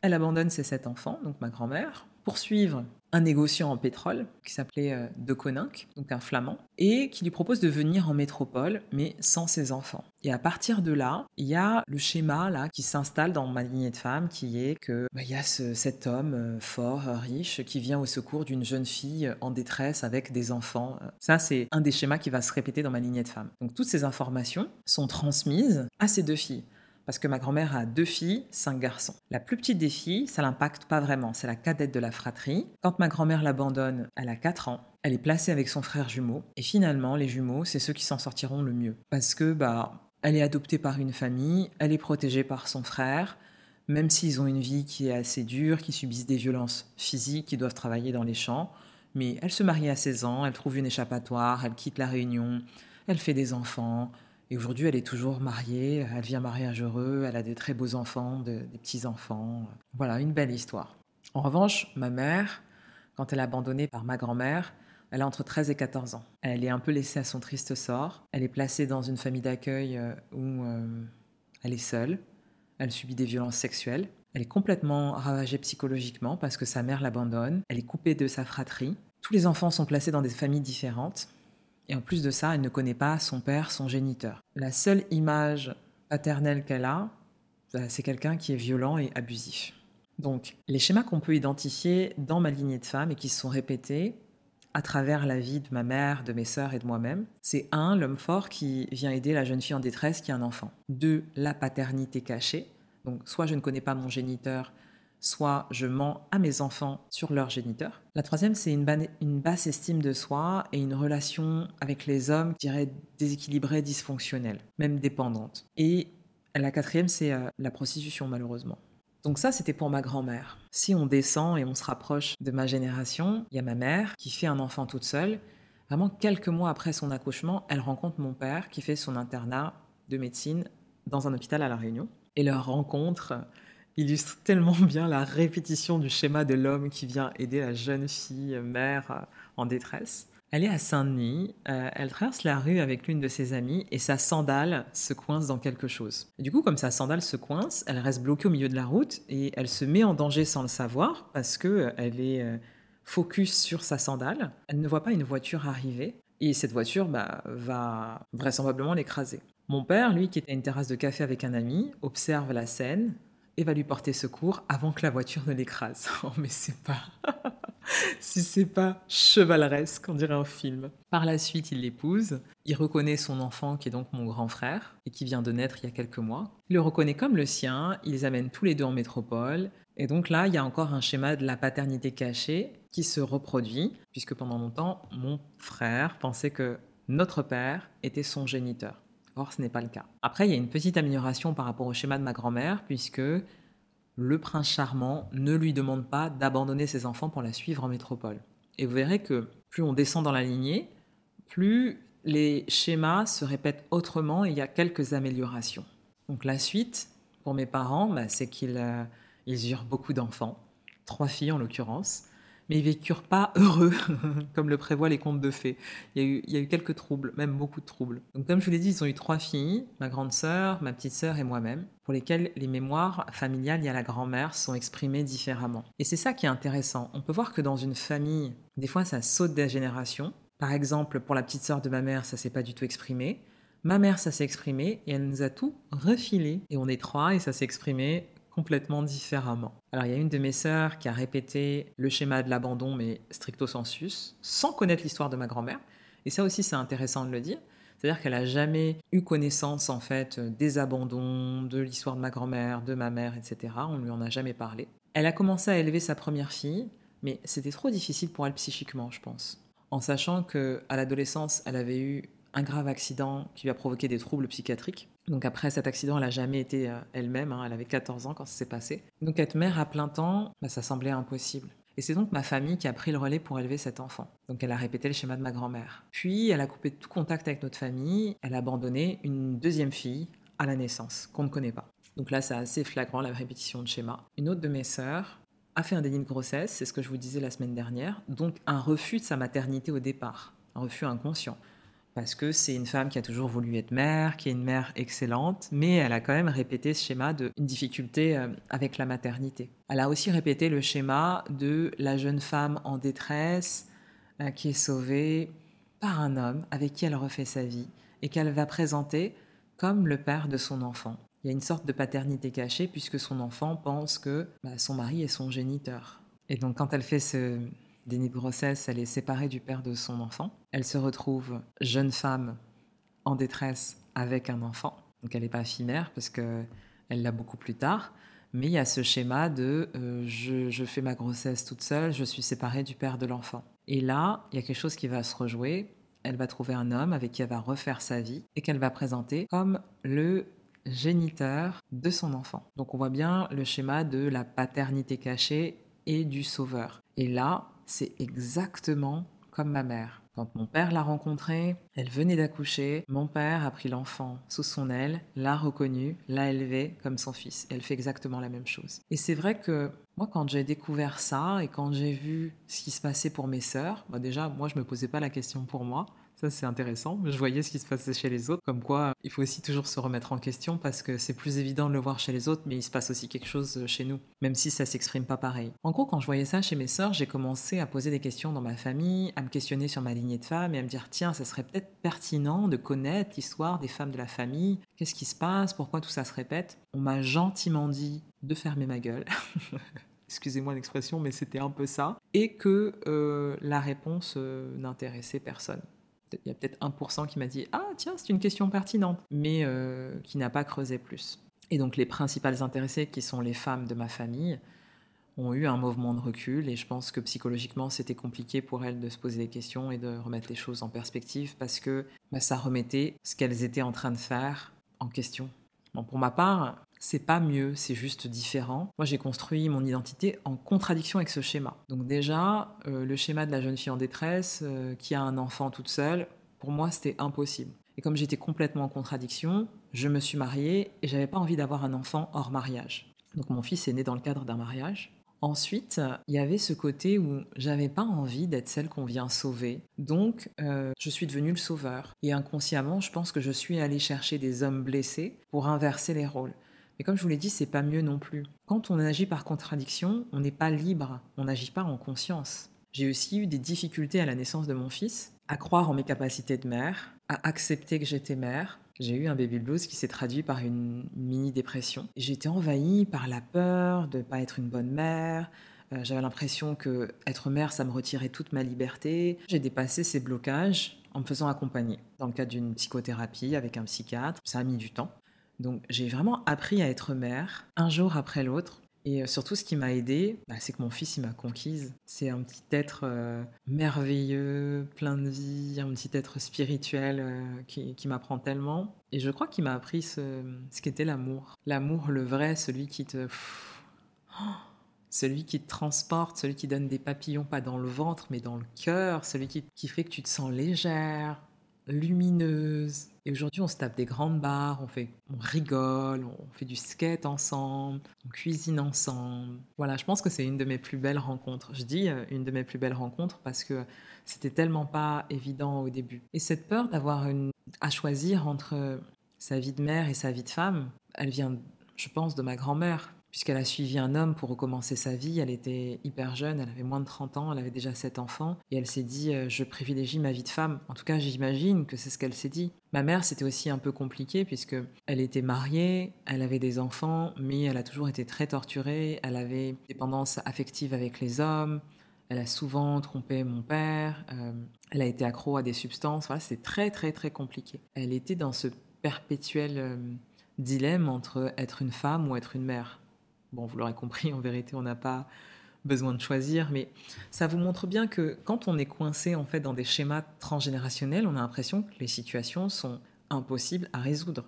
Elle abandonne ses sept enfants, donc ma grand-mère, pour suivre un négociant en pétrole qui s'appelait euh, De Koninck, donc un flamand, et qui lui propose de venir en métropole, mais sans ses enfants. Et à partir de là, il y a le schéma là qui s'installe dans ma lignée de femmes, qui est que bah, il y a cet homme euh, fort, euh, riche, qui vient au secours d'une jeune fille en détresse avec des enfants. Ça, c'est un des schémas qui va se répéter dans ma lignée de femmes. Donc toutes ces informations sont transmises à ces deux filles parce que ma grand-mère a deux filles, cinq garçons. La plus petite des filles, ça l'impacte pas vraiment, c'est la cadette de la fratrie. Quand ma grand-mère l'abandonne, elle a 4 ans. Elle est placée avec son frère jumeau. Et finalement, les jumeaux, c'est ceux qui s'en sortiront le mieux. Parce que, bah, elle est adoptée par une famille, elle est protégée par son frère, même s'ils ont une vie qui est assez dure, qui subissent des violences physiques, qui doivent travailler dans les champs. Mais elle se marie à 16 ans, elle trouve une échappatoire, elle quitte la Réunion, elle fait des enfants, et aujourd'hui, elle est toujours mariée, elle vient mariage heureux, elle a des très beaux enfants, des petits-enfants. Voilà, une belle histoire. En revanche, ma mère, quand elle est abandonnée par ma grand-mère, elle a entre 13 et 14 ans. Elle est un peu laissée à son triste sort. Elle est placée dans une famille d'accueil euh, où euh, elle est seule. Elle subit des violences sexuelles. Elle est complètement ravagée psychologiquement parce que sa mère l'abandonne. Elle est coupée de sa fratrie. Tous les enfants sont placés dans des familles différentes. Et en plus de ça, elle ne connaît pas son père, son géniteur. La seule image paternelle qu'elle a, bah, c'est quelqu'un qui est violent et abusif. Donc, les schémas qu'on peut identifier dans ma lignée de femmes et qui se sont répétés à travers la vie de ma mère, de mes sœurs et de moi-même, c'est un, l'homme fort qui vient aider la jeune fille en détresse qui a un enfant. Deux, la paternité cachée. Donc, soit je ne connais pas mon géniteur, soit je mens à mes enfants sur leur géniteur. La troisième, c'est une, basse estime de soi et une relation avec les hommes, je dirais, déséquilibrée, dysfonctionnelle, même dépendante. Et la quatrième, c'est euh, la prostitution, malheureusement. Donc ça, c'était pour ma grand-mère. Si on descend et on se rapproche de ma génération, il y a ma mère qui fait un enfant toute seule. Vraiment, quelques mois après son accouchement, elle rencontre mon père qui fait son internat de médecine dans un hôpital à La Réunion. Et leur rencontre illustre tellement bien la répétition du schéma de l'homme qui vient aider la jeune fille mère euh, en détresse. Elle est à Saint-Denis, euh, elle traverse la rue avec l'une de ses amies et sa sandale se coince dans quelque chose. du coup, comme sa sandale se coince, elle reste bloquée au milieu de la route et elle se met en danger sans le savoir parce que euh, elle est focus sur sa sandale. Elle ne voit pas une voiture arriver et cette voiture bah, va vraisemblablement l'écraser. Mon père, lui, qui était à une terrasse de café avec un ami, observe la scène, et va lui porter secours avant que la voiture ne l'écrase. Oh, mais c'est pas. si c'est pas chevaleresque, on dirait un film. Par la suite, il l'épouse. Il reconnaît son enfant, qui est donc mon grand frère, et qui vient de naître il y a quelques mois. Il le reconnaît comme le sien. Ils amènent tous les deux en métropole. Et donc là, il y a encore un schéma de la paternité cachée qui se reproduit, puisque pendant longtemps, mon frère pensait que notre père était son géniteur. Or, ce n'est pas le cas. Après, il y a une petite amélioration par rapport au schéma de ma grand-mère, puisque le prince charmant ne lui demande pas d'abandonner ses enfants pour la suivre en métropole. Et vous verrez que plus on descend dans la lignée, plus les schémas se répètent autrement et il y a quelques améliorations. Donc la suite, pour mes parents, bah, c'est qu'ils euh, eurent beaucoup d'enfants, trois filles en l'occurrence, mais ils vécurent pas heureux, comme le prévoient les contes de fées. Il y, a eu, il y, a eu, quelques troubles, même beaucoup de troubles. Donc comme je vous l'ai dit, ils ont eu trois filles, ma grande sœur, ma petite sœur et moi-même, pour lesquelles les mémoires familiales liées à la grand-mère sont exprimées différemment. Et c'est ça qui est intéressant. On peut voir que dans une famille, des fois ça saute des générations. Par exemple, pour la petite sœur de ma mère, ça s'est pas du tout exprimé. Ma mère, ça s'est exprimé et elle nous a tout refilé. Et on est trois et ça s'est exprimé complètement différemment. Alors il y a une de mes sœurs qui a répété le schéma de l'abandon, mais stricto sensus, sans connaître l'histoire de ma grand-mère. Et ça aussi, c'est intéressant de le dire. C'est-à-dire qu'elle n'a jamais eu connaissance en fait des abandons, de l'histoire de ma grand-mère, de ma mère, etc. On ne lui en a jamais parlé. Elle a commencé à élever sa première fille, mais c'était trop difficile pour elle psychiquement, je pense. En sachant que à l'adolescence, elle avait eu un grave accident qui lui a provoqué des troubles psychiatriques. Donc après cet accident, elle n'a jamais été euh, elle-même, hein. elle avait 14 ans quand ça s'est passé. Donc être mère à plein temps, bah, ça semblait impossible. Et c'est donc ma famille qui a pris le relais pour élever cet enfant. Donc elle a répété le schéma de ma grand-mère. Puis elle a coupé tout contact avec notre famille, elle a abandonné une deuxième fille à la naissance, qu'on ne connaît pas. Donc là, c'est assez flagrant la répétition de schéma. Une autre de mes sœurs a fait un déni de grossesse, c'est ce que je vous disais la semaine dernière, donc un refus de sa maternité au départ, un refus inconscient parce que c'est une femme qui a toujours voulu être mère, qui est une mère excellente, mais elle a quand même répété ce schéma d'une difficulté euh, avec la maternité. Elle a aussi répété le schéma de la jeune femme en détresse euh, qui est sauvée par un homme avec qui elle refait sa vie et qu'elle va présenter comme le père de son enfant. Il y a une sorte de paternité cachée puisque son enfant pense que bah, son mari est son géniteur. Et donc quand elle fait ce, déni de grossesse, elle est séparée du père de son enfant. Elle se retrouve jeune femme en détresse avec un enfant. Donc elle n'est pas fille-mère parce qu'elle l'a beaucoup plus tard. Mais il y a ce schéma de euh, je, fais ma grossesse toute seule, je suis séparée du père de l'enfant. Et là, il y a quelque chose qui va se rejouer. Elle va trouver un homme avec qui elle va refaire sa vie et qu'elle va présenter comme le géniteur de son enfant. Donc on voit bien le schéma de la paternité cachée et du sauveur. Et là, c'est exactement comme ma mère. Quand mon père l'a rencontrée, elle venait d'accoucher, mon père a pris l'enfant sous son aile, l'a reconnu, l'a élevé comme son fils. Elle fait exactement la même chose. Et c'est vrai que moi, quand j'ai découvert ça et quand j'ai vu ce qui se passait pour mes sœurs, bah déjà, moi, je me posais pas la question pour moi. Ça, c'est intéressant. Je voyais ce qui se passait chez les autres. Comme quoi, il faut aussi toujours se remettre en question parce que c'est plus évident de le voir chez les autres, mais il se passe aussi quelque chose chez nous, même si ça s'exprime pas pareil. En gros, quand je voyais ça chez mes sœurs, j'ai commencé à poser des questions dans ma famille, à me questionner sur ma lignée de femmes et à me dire tiens, ça serait peut-être pertinent de connaître l'histoire des femmes de la famille. Qu'est-ce qui se passe? Pourquoi tout ça se répète? On m'a gentiment dit de fermer ma gueule. excusez-moi l'expression, mais c'était un peu ça, et que euh, la réponse euh, n'intéressait personne il y a peut-être 1% qui m'a dit Ah, tiens, c'est une question pertinente, mais euh, qui n'a pas creusé plus. Et donc, les principales intéressées, qui sont les femmes de ma famille, ont eu un mouvement de recul et je pense que psychologiquement c'était compliqué pour elles de se poser des questions et de remettre les choses en perspective parce que bah, ça remettait ce qu'elles étaient en train de faire en question. Bon, pour ma part, c'est pas mieux, c'est juste différent. Moi, j'ai construit mon identité en contradiction avec ce schéma. Donc déjà, euh, le schéma de la jeune fille en détresse euh, qui a un enfant toute seule, pour moi, c'était impossible. Et comme j'étais complètement en contradiction, je me suis mariée et j'avais pas envie d'avoir un enfant hors mariage. Donc mon fils est né dans le cadre d'un mariage. Ensuite, il y avait ce côté où j'avais pas envie d'être celle qu'on vient sauver. Donc, euh, je suis devenue le sauveur. Et inconsciemment, je pense que je suis allée chercher des hommes blessés pour inverser les rôles. Mais comme je vous l'ai dit, c'est pas mieux non plus. Quand on agit par contradiction, on n'est pas libre, on n'agit pas en conscience. J'ai aussi eu des difficultés à la naissance de mon fils, à croire en mes capacités de mère, à accepter que j'étais mère. J'ai eu un baby blues qui s'est traduit par une mini dépression. J'étais envahie par la peur de ne pas être une bonne mère. Euh, j'avais l'impression que être mère, ça me retirait toute ma liberté. J'ai dépassé ces blocages en me faisant accompagner dans le cadre d'une psychothérapie avec un psychiatre. Ça a mis du temps. Donc j'ai vraiment appris à être mère un jour après l'autre. Et euh, surtout, ce qui m'a aidé, bah, c'est que mon fils, il m'a conquise. C'est un petit être euh, merveilleux, plein de vie, un petit être spirituel euh, qui, m'apprend tellement. Et je crois qu'il m'a appris ce, ce qu'était l'amour. L'amour, le vrai, celui qui te, celui qui te transporte, celui qui donne des papillons pas dans le ventre mais dans le cœur, celui qui, qui fait que tu te sens légère, lumineuse. Et aujourd'hui, on se tape des grandes barres, on, fait, on rigole, on fait du skate ensemble, on cuisine ensemble. Voilà, je pense que c'est une de mes plus belles rencontres. Je dis euh, une de mes plus belles rencontres parce que c'était tellement pas évident au début. Et cette peur d'avoir une... à choisir entre sa vie de mère et sa vie de femme, elle vient, je pense, de ma grand-mère puisqu'elle a suivi un homme pour recommencer sa vie. Elle était hyper jeune, elle avait moins de 30 ans, elle avait déjà 7 enfants, et elle s'est dit euh, je privilégie ma vie de femme. En tout cas, j'imagine que c'est ce qu'elle s'est dit. Ma mère, c'était aussi un peu compliqué puisque elle était mariée, elle avait des enfants, mais elle a toujours été très torturée. Elle avait dépendance affective avec les hommes. Elle a souvent trompé mon père. Euh, elle a été accro à des substances. Voilà, c'est très très très compliqué. Elle était dans ce perpétuel euh, dilemme entre être une femme ou être une mère. Bon, vous l'aurez compris, en vérité, on n'a pas besoin de choisir, mais ça vous montre bien que quand on est coincé en fait dans des schémas transgénérationnels, on a l'impression que les situations sont impossibles à résoudre.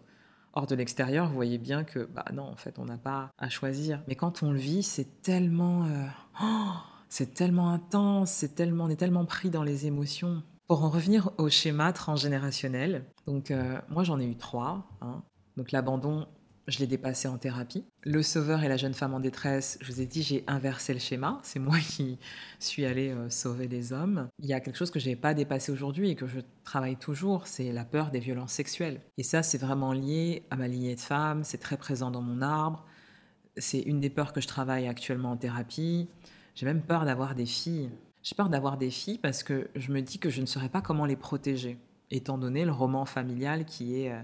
Or de l'extérieur, vous voyez bien que bah non, en fait, on n'a pas à choisir. Mais quand on le vit, c'est tellement, euh, oh, c'est tellement intense, c'est tellement, on est tellement pris dans les émotions. Pour en revenir au schéma transgénérationnel, donc euh, moi j'en ai eu trois. Hein. Donc l'abandon, je l'ai dépassé en thérapie. Le sauveur et la jeune femme en détresse, je vous ai dit, j'ai inversé le schéma. C'est moi qui suis allée euh, sauver les hommes. Il y a quelque chose que je n'ai pas dépassé aujourd'hui et que je travaille toujours, c'est la peur des violences sexuelles. Et ça, c'est vraiment lié à ma lignée de femme, c'est très présent dans mon arbre. C'est une des peurs que je travaille actuellement en thérapie. J'ai même peur d'avoir des filles. J'ai peur d'avoir des filles parce que je me dis que je ne saurais pas comment les protéger, étant donné le roman familial qui est... Euh,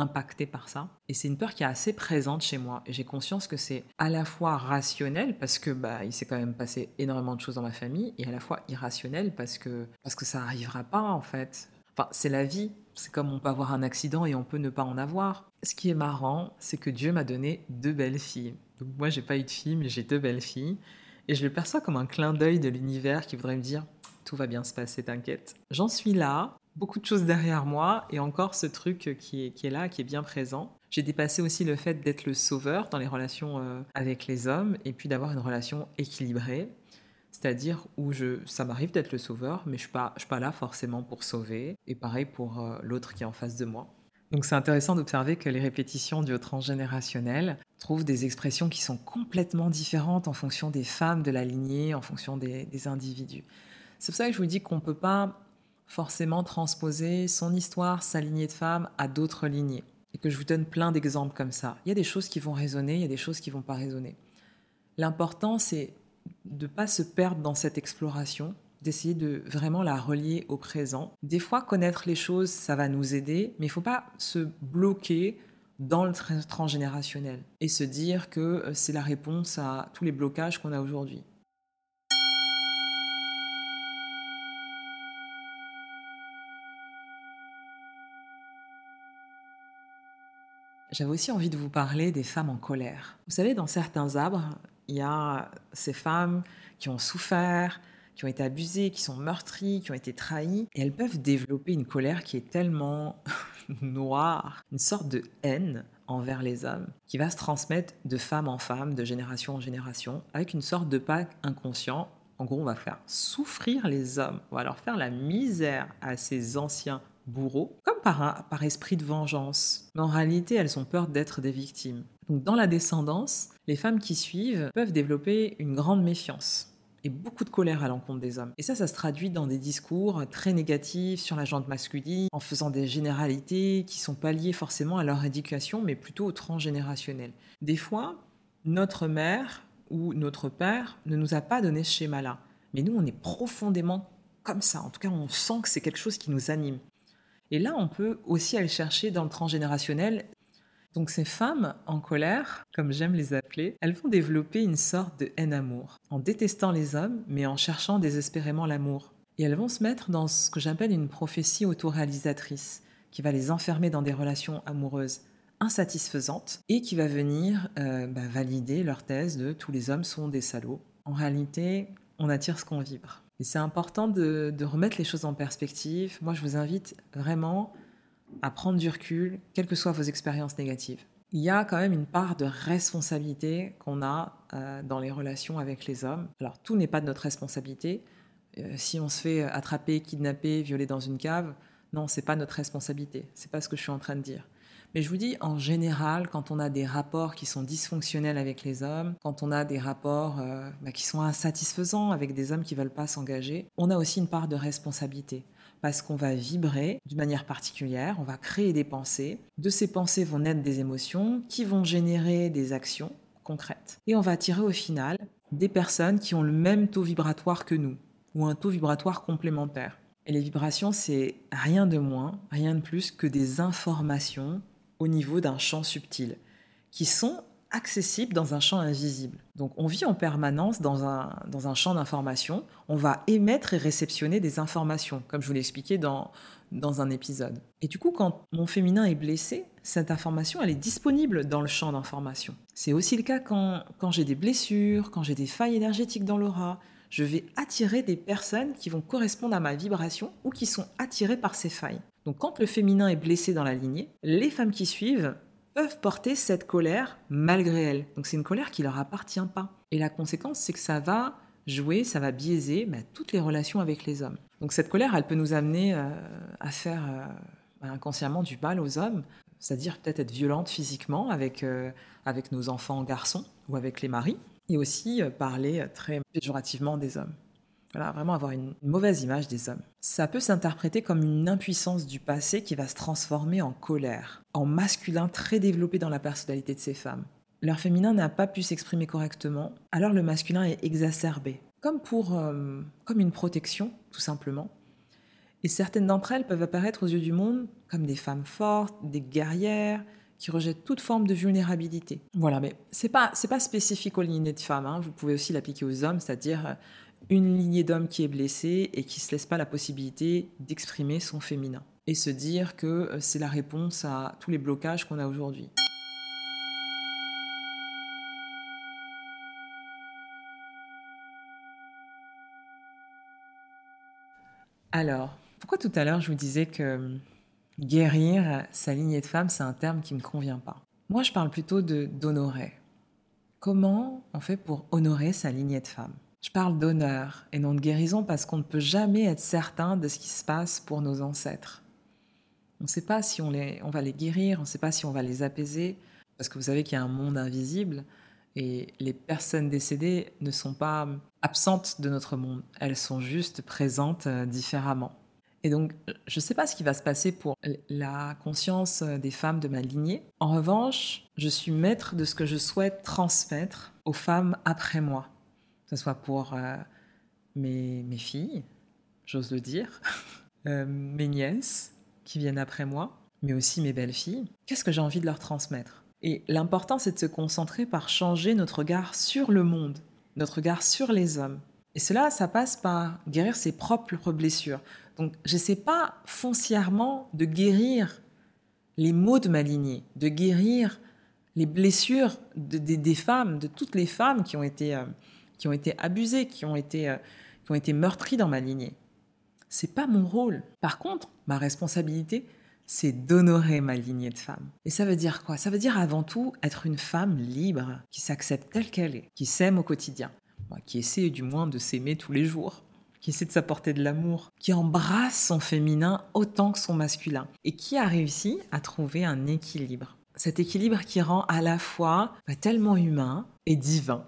impacté par ça. Et c'est une peur qui est assez présente chez moi. Et j'ai conscience que c'est à la fois rationnel parce que bah il s'est quand même passé énormément de choses dans ma famille, et à la fois irrationnel parce que parce que ça arrivera pas en fait. Enfin, c'est la vie. C'est comme on peut avoir un accident et on peut ne pas en avoir. Ce qui est marrant, c'est que Dieu m'a donné deux belles filles. Donc moi, j'ai pas eu de filles, mais j'ai deux belles filles. Et je le perçois comme un clin d'œil de l'univers qui voudrait me dire tout va bien se passer, t'inquiète. J'en suis là, beaucoup de choses derrière moi et encore ce truc qui est, là, qui est bien présent. J'ai dépassé aussi le fait d'être le sauveur dans les relations euh, avec les hommes et puis d'avoir une relation équilibrée. C'est-à-dire où je, ça m'arrive d'être le sauveur, mais je ne suis, suis pas là forcément pour sauver. Et pareil pour euh, l'autre qui est en face de moi. Donc c'est intéressant d'observer que les répétitions du transgénérationnel trouvent des expressions qui sont complètement différentes en fonction des femmes de la lignée, en fonction des, des individus. C'est pour ça que je vous dis qu'on ne peut pas forcément transposer son histoire, sa lignée de femme à d'autres lignées. Et que je vous donne plein d'exemples comme ça. Il y a des choses qui vont résonner, il y a des choses qui vont pas résonner. L'important, c'est de ne pas se perdre dans cette exploration, d'essayer de vraiment la relier au présent. Des fois, connaître les choses, ça va nous aider, mais il ne faut pas se bloquer dans le transgénérationnel et se dire que euh, c'est la réponse à tous les blocages qu'on a aujourd'hui. J'avais aussi envie de vous parler des femmes en colère. Vous savez, dans certains arbres, il y a ces femmes qui ont souffert, qui ont été abusées, qui sont meurtries, qui ont été trahies, et elles peuvent développer une colère qui est tellement noire, une sorte de haine envers les hommes, qui va se transmettre de femme en femme, de génération en génération, avec une sorte de pas inconscient. En gros, on va faire souffrir les hommes, on va leur faire la misère à ces anciens bourreaux, comme par, esprit de vengeance. Mais en réalité, elles ont peur d'être des victimes. Donc dans la descendance, les femmes qui suivent peuvent développer une grande méfiance et beaucoup de colère à l'encontre des hommes. Et ça, ça se traduit dans des discours très négatifs sur la jante masculine, en faisant des généralités qui sont pas liées forcément à leur éducation, mais plutôt au transgénérationnel. Des fois, notre mère ou notre père ne nous a pas donné ce schéma-là. Mais nous, on est profondément comme ça. En tout cas, on sent que c'est quelque chose qui nous anime. Et là, on peut aussi aller chercher dans le transgénérationnel. Donc ces femmes en colère, comme j'aime les appeler, elles vont développer une sorte de haine-amour, en détestant les hommes, mais en cherchant désespérément l'amour. Et elles vont se mettre dans ce que j'appelle une prophétie autoréalisatrice, qui va les enfermer dans des relations amoureuses insatisfaisantes et qui va venir euh, bah, valider leur thèse de tous les hommes sont des salauds. En réalité, on attire ce qu'on vibre. C'est important de, remettre les choses en perspective. Moi, je vous invite vraiment à prendre du recul, quelles que soient vos expériences négatives. il y a quand même une part de responsabilité qu'on a euh, dans les relations avec les hommes. Alors tout n'est pas de notre responsabilité. Euh, si on se fait attraper, kidnapper, violer dans une cave, non, c'est pas notre responsabilité. C'est pas ce que je suis en train de dire. Mais je vous dis, en général, quand on a des rapports qui sont dysfonctionnels avec les hommes, quand on a des rapports euh, bah, qui sont insatisfaisants avec des hommes qui veulent pas s'engager, on a aussi une part de responsabilité parce qu'on va vibrer d'une manière particulière, on va créer des pensées. De ces pensées vont naître des émotions qui vont générer des actions concrètes. Et on va attirer au final des personnes qui ont le même taux vibratoire que nous, ou un taux vibratoire complémentaire. Et les vibrations, c'est rien de moins, rien de plus que des informations au niveau d'un champ subtil, qui sont accessibles dans un champ invisible. Donc on vit en permanence dans un, champ d'information, on va émettre et réceptionner des informations, comme je vous l'ai expliqué dans, dans un épisode. Et du coup, quand mon féminin est blessé, cette information, elle est disponible dans le champ d'information. C'est aussi le cas quand j'ai des blessures, quand j'ai des failles énergétiques dans l'aura. Je vais attirer des personnes qui vont correspondre à ma vibration ou qui sont attirées par ces failles. Donc quand le féminin est blessé dans la lignée, les femmes qui suivent peuvent porter cette colère malgré elles. Donc c'est une colère qui leur appartient pas. Et la conséquence, c'est que ça va jouer, ça va biaiser bah, toutes les relations avec les hommes. Donc cette colère, elle peut nous amener euh, à faire euh, bah, inconsciemment du mal aux hommes, c'est-à-dire peut-être être violente physiquement avec, euh, avec nos enfants garçons ou avec les maris, et aussi parler très péjorativement des hommes. Voilà, vraiment avoir une, mauvaise image des hommes. Ça peut s'interpréter comme une impuissance du passé qui va se transformer en colère, en masculin très développé dans la personnalité de ces femmes. Leur féminin n'a pas pu s'exprimer correctement, alors le masculin est exacerbé, comme pour euh, comme une protection, tout simplement. Et certaines d'entre elles peuvent apparaître aux yeux du monde comme des femmes fortes, des guerrières, qui rejettent toute forme de vulnérabilité. Voilà, mais c'est pas pas spécifique aux lignées de femmes. Hein. Vous pouvez aussi l'appliquer aux hommes, c'est-à-dire euh, une lignée d'hommes qui est blessée et qui se laisse pas la possibilité d'exprimer son féminin et se dire que euh, c'est la réponse à tous les blocages qu'on a aujourd'hui. Alors, pourquoi tout à l'heure je vous disais que euh, guérir sa lignée de femme, c'est un terme qui ne me convient pas Moi, je parle plutôt de d'honorer. Comment on fait pour honorer sa lignée de femme je parle d'honneur et non de guérison parce qu'on ne peut jamais être certain de ce qui se passe pour nos ancêtres. On ne sait pas si on, les, on va les guérir, on ne sait pas si on va les apaiser, parce que vous savez qu'il y a un monde invisible et les personnes décédées ne sont pas absentes de notre monde, elles sont juste présentes euh, différemment. Et donc, je ne sais pas ce qui va se passer pour la conscience des femmes de ma lignée. En revanche, je suis maître de ce que je souhaite transmettre aux femmes après moi que ce soit pour euh, mes, mes, filles, j'ose le dire, euh, mes nièces qui viennent après moi, mais aussi mes belles-filles. Qu'est-ce que j'ai envie de leur transmettre? Et l'important, c'est de se concentrer par changer notre regard sur le monde, notre regard sur les hommes. Et cela, ça passe par guérir ses propres blessures. Donc, je sais pas foncièrement de guérir les maux de ma lignée, de guérir les blessures des femmes, de toutes les femmes qui ont été euh, qui ont été abusés, qui ont été, euh, qui ont été meurtris dans ma lignée. C'est pas mon rôle. Par contre, ma responsabilité, c'est d'honorer ma lignée de femme. Et ça veut dire quoi? Ça veut dire avant tout être une femme libre, qui s'accepte telle qu'elle est, qui s'aime au quotidien, qui essaie du moins de s'aimer tous les jours, qui essaie de s'apporter de l'amour, qui embrasse son féminin autant que son masculin, et qui a réussi à trouver un équilibre. Cet équilibre qui rend à la fois bah, tellement humain et divin.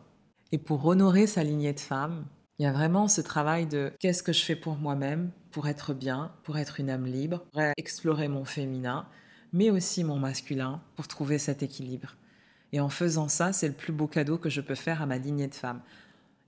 Et pour honorer sa lignée de femme, il y a vraiment ce travail de qu'est-ce que je fais pour moi-même, pour être bien, pour être une âme libre, pour explorer mon féminin, mais aussi mon masculin, pour trouver cet équilibre. Et en faisant ça, c'est le plus beau cadeau que je peux faire à ma lignée de femme.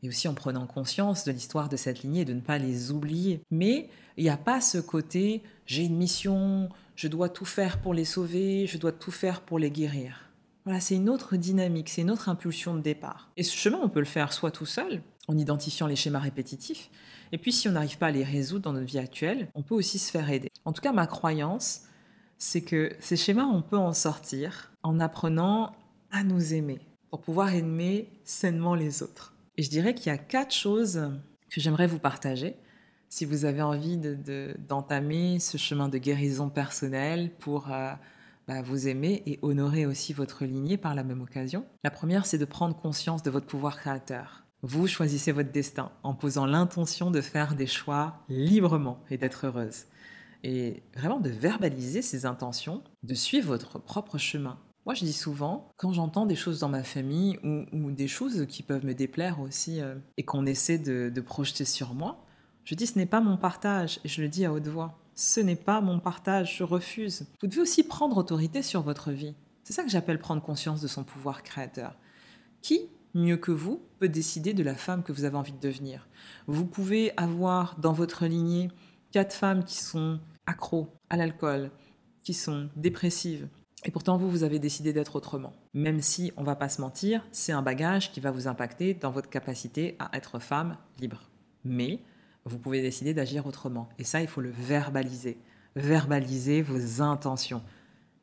Et aussi en prenant conscience de l'histoire de cette lignée, de ne pas les oublier. Mais il n'y a pas ce côté j'ai une mission, je dois tout faire pour les sauver, je dois tout faire pour les guérir. Voilà, c'est une autre dynamique, c'est une autre impulsion de départ. Et ce chemin, on peut le faire soit tout seul, en identifiant les schémas répétitifs, et puis si on n'arrive pas à les résoudre dans notre vie actuelle, on peut aussi se faire aider. En tout cas, ma croyance, c'est que ces schémas, on peut en sortir en apprenant à nous aimer, pour pouvoir aimer sainement les autres. Et je dirais qu'il y a quatre choses que j'aimerais vous partager si vous avez envie d'entamer ce chemin de guérison personnelle pour... Euh, bah, vous aimer et honorer aussi votre lignée par la même occasion. La première, c'est de prendre conscience de votre pouvoir créateur. Vous choisissez votre destin en posant l'intention de faire des choix librement et d'être heureuse. Et vraiment de verbaliser ces intentions, de suivre votre propre chemin. Moi, je dis souvent, quand j'entends des choses dans ma famille ou, des choses qui peuvent me déplaire aussi euh, et qu'on essaie de, projeter sur moi, je dis ce n'est pas mon partage et je le dis à haute voix. Ce n'est pas mon partage, je refuse. Vous devez aussi prendre autorité sur votre vie. C'est ça que j'appelle prendre conscience de son pouvoir créateur. Qui, mieux que vous, peut décider de la femme que vous avez envie de devenir? Vous pouvez avoir dans votre lignée quatre femmes qui sont accros à l'alcool, qui sont dépressives, et pourtant, vous, vous avez décidé d'être autrement. Même si, on va pas se mentir, c'est un bagage qui va vous impacter dans votre capacité à être femme libre. Mais vous pouvez décider d'agir autrement. Et ça, il faut le verbaliser. Verbaliser vos intentions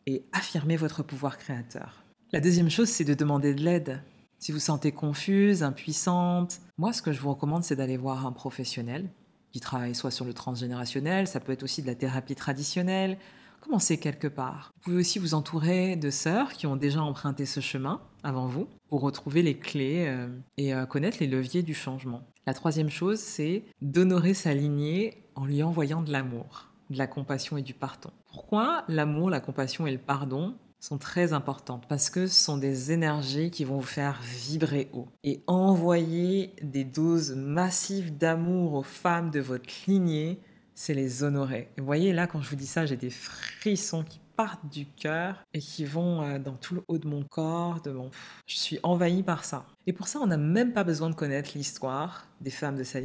et affirmer votre pouvoir créateur. La deuxième chose, c'est de demander de l'aide. Si vous sentez confuse, impuissante, moi, ce que je vous recommande, c'est d'aller voir un professionnel qui travaille soit sur le transgénérationnel, ça peut être aussi de la thérapie traditionnelle, commencez quelque part. Vous pouvez aussi vous entourer de sœurs qui ont déjà emprunté ce chemin avant vous pour retrouver les clés euh, et euh, connaître les leviers du changement. La troisième chose, c'est d'honorer sa lignée en lui envoyant de l'amour, de la compassion et du pardon. Pourquoi l'amour, la compassion et le pardon sont très importantes? Parce que ce sont des énergies qui vont vous faire vibrer haut. Et envoyer des doses massives d'amour aux femmes de votre lignée c'est les honorer. Et vous voyez, là, quand je vous dis ça, j'ai des frissons qui partent du cœur et qui vont euh, dans tout le haut de mon corps. De mon... Je suis envahie par ça. Et pour ça, on n'a même pas besoin de connaître l'histoire des femmes de sa.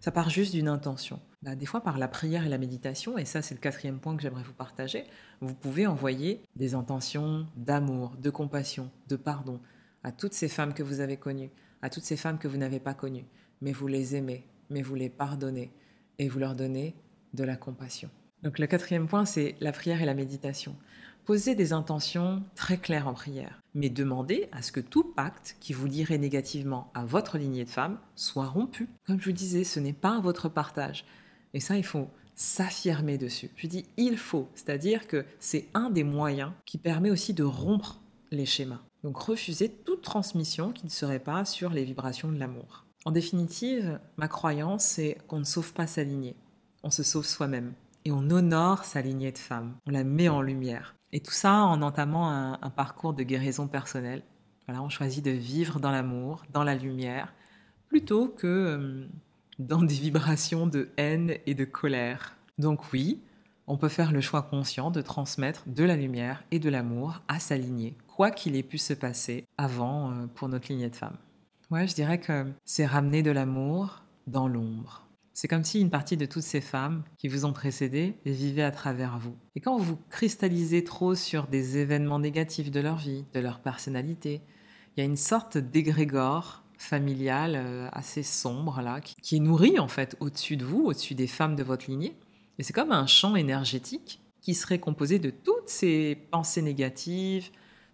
Ça part juste d'une intention. Bah, des fois, par la prière et la méditation, et ça, c'est le quatrième point que j'aimerais vous partager, vous pouvez envoyer des intentions d'amour, de compassion, de pardon à toutes ces femmes que vous avez connues, à toutes ces femmes que vous n'avez pas connues. Mais vous les aimez, mais vous les pardonnez et vous leur donnez de la compassion. Donc le quatrième point, c'est la prière et la méditation. Posez des intentions très claires en prière, mais demandez à ce que tout pacte qui vous lirait négativement à votre lignée de femmes soit rompu. Comme je vous disais, ce n'est pas votre partage. Et ça, il faut s'affirmer dessus. Je dis il faut, c'est-à-dire que c'est un des moyens qui permet aussi de rompre les schémas. Donc refusez toute transmission qui ne serait pas sur les vibrations de l'amour. En définitive, ma croyance, c'est qu'on ne sauve pas sa lignée, on se sauve soi-même et on honore sa lignée de femme, on la met en lumière. Et tout ça en entamant un, parcours de guérison personnelle. Voilà, on choisit de vivre dans l'amour, dans la lumière, plutôt que euh, dans des vibrations de haine et de colère. Donc oui, on peut faire le choix conscient de transmettre de la lumière et de l'amour à sa lignée, quoi qu'il ait pu se passer avant euh, pour notre lignée de femme. Ouais, je dirais que c'est ramener de l'amour dans l'ombre. C'est comme si une partie de toutes ces femmes qui vous ont précédé vivaient à travers vous. Et quand vous cristallisez trop sur des événements négatifs de leur vie, de leur personnalité, il y a une sorte d'égrégore familial euh, assez sombre là, qui, est nourri en fait au-dessus de vous, au-dessus des femmes de votre lignée. Et c'est comme un champ énergétique qui serait composé de toutes ces pensées négatives,